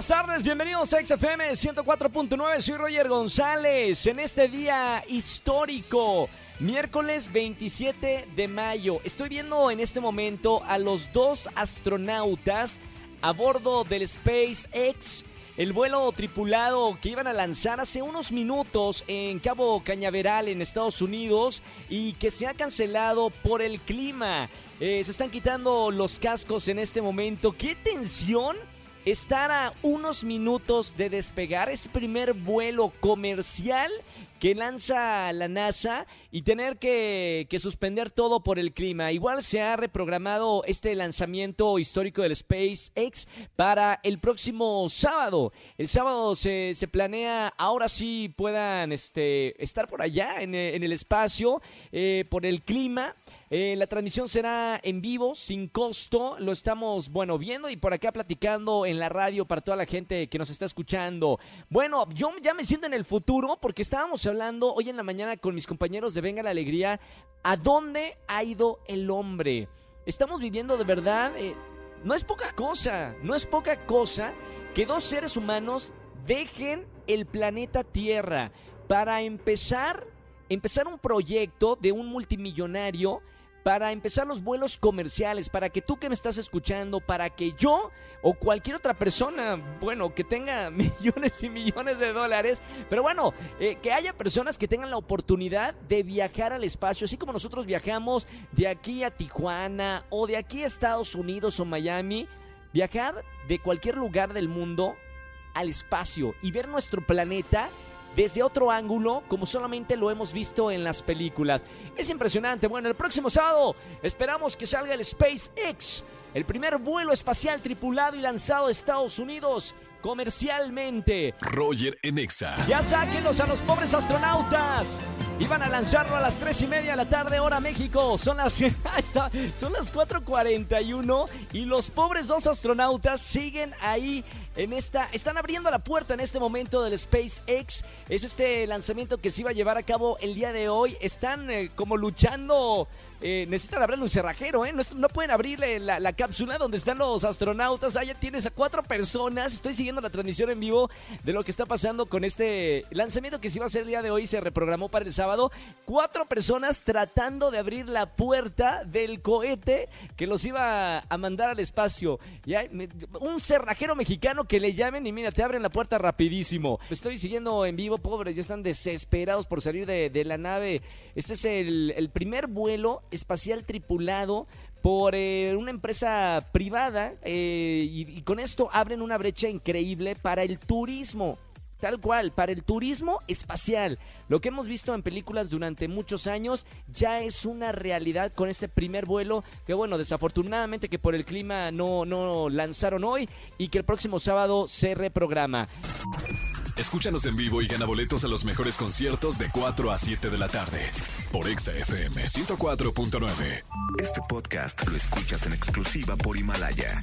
Buenas tardes, bienvenidos a XFM 104.9, soy Roger González en este día histórico, miércoles 27 de mayo. Estoy viendo en este momento a los dos astronautas a bordo del SpaceX, el vuelo tripulado que iban a lanzar hace unos minutos en Cabo Cañaveral en Estados Unidos y que se ha cancelado por el clima. Eh, se están quitando los cascos en este momento. ¡Qué tensión! Estar a unos minutos de despegar ese primer vuelo comercial que lanza la NASA y tener que, que, suspender todo por el clima. Igual se ha reprogramado este lanzamiento histórico del SpaceX para el próximo sábado. El sábado se, se planea, ahora sí puedan este, estar por allá en, en el espacio eh, por el clima. Eh, la transmisión será en vivo, sin costo. Lo estamos, bueno, viendo y por acá platicando en la radio para toda la gente que nos está escuchando. Bueno, yo ya me siento en el futuro porque estábamos hablando hoy en la mañana con mis compañeros de Venga la Alegría. ¿A dónde ha ido el hombre? Estamos viviendo de verdad. Eh, no es poca cosa, no es poca cosa que dos seres humanos dejen el planeta Tierra para empezar, empezar un proyecto de un multimillonario para empezar los vuelos comerciales, para que tú que me estás escuchando, para que yo o cualquier otra persona, bueno, que tenga millones y millones de dólares, pero bueno, eh, que haya personas que tengan la oportunidad de viajar al espacio, así como nosotros viajamos de aquí a Tijuana o de aquí a Estados Unidos o Miami, viajar de cualquier lugar del mundo al espacio y ver nuestro planeta desde otro ángulo como solamente lo hemos visto en las películas. Es impresionante. Bueno, el próximo sábado esperamos que salga el SpaceX, el primer vuelo espacial tripulado y lanzado a Estados Unidos comercialmente. Roger Enexa. Ya sáquenlos a los pobres astronautas. Iban a lanzarlo a las 3 y media de la tarde, hora México. Son las, son las 4.41 y los pobres dos astronautas siguen ahí en esta. Están abriendo la puerta en este momento del SpaceX. Es este lanzamiento que se iba a llevar a cabo el día de hoy. Están eh, como luchando. Eh, necesitan abrirle un cerrajero, ¿eh? No, pueden abrirle la, la, cápsula donde están los astronautas. Allá tienes a cuatro personas. Estoy siguiendo la transmisión en vivo de lo que está pasando con este lanzamiento que se iba a hacer el día de hoy. Se reprogramó para el sábado. Cuatro personas tratando de abrir la puerta del cohete que los iba a mandar al espacio. Ya, un cerrajero mexicano que le llamen y mira, te abren la puerta rapidísimo. Estoy siguiendo en vivo, pobres, ya están desesperados por salir de, la nave. Este es el, primer vuelo espacial tripulado por eh, una empresa privada eh, y con esto abren una brecha increíble para el turismo. Tal cual, para el turismo espacial. Lo que hemos visto en películas durante muchos años ya es una realidad con este primer vuelo que bueno, desafortunadamente que por el clima no, no lanzaron hoy y que el próximo sábado se reprograma. Escúchanos en vivo y gana boletos a los mejores conciertos de 4 a 7 de la tarde por Exa FM 104.9. Este podcast lo escuchas en exclusiva por Himalaya.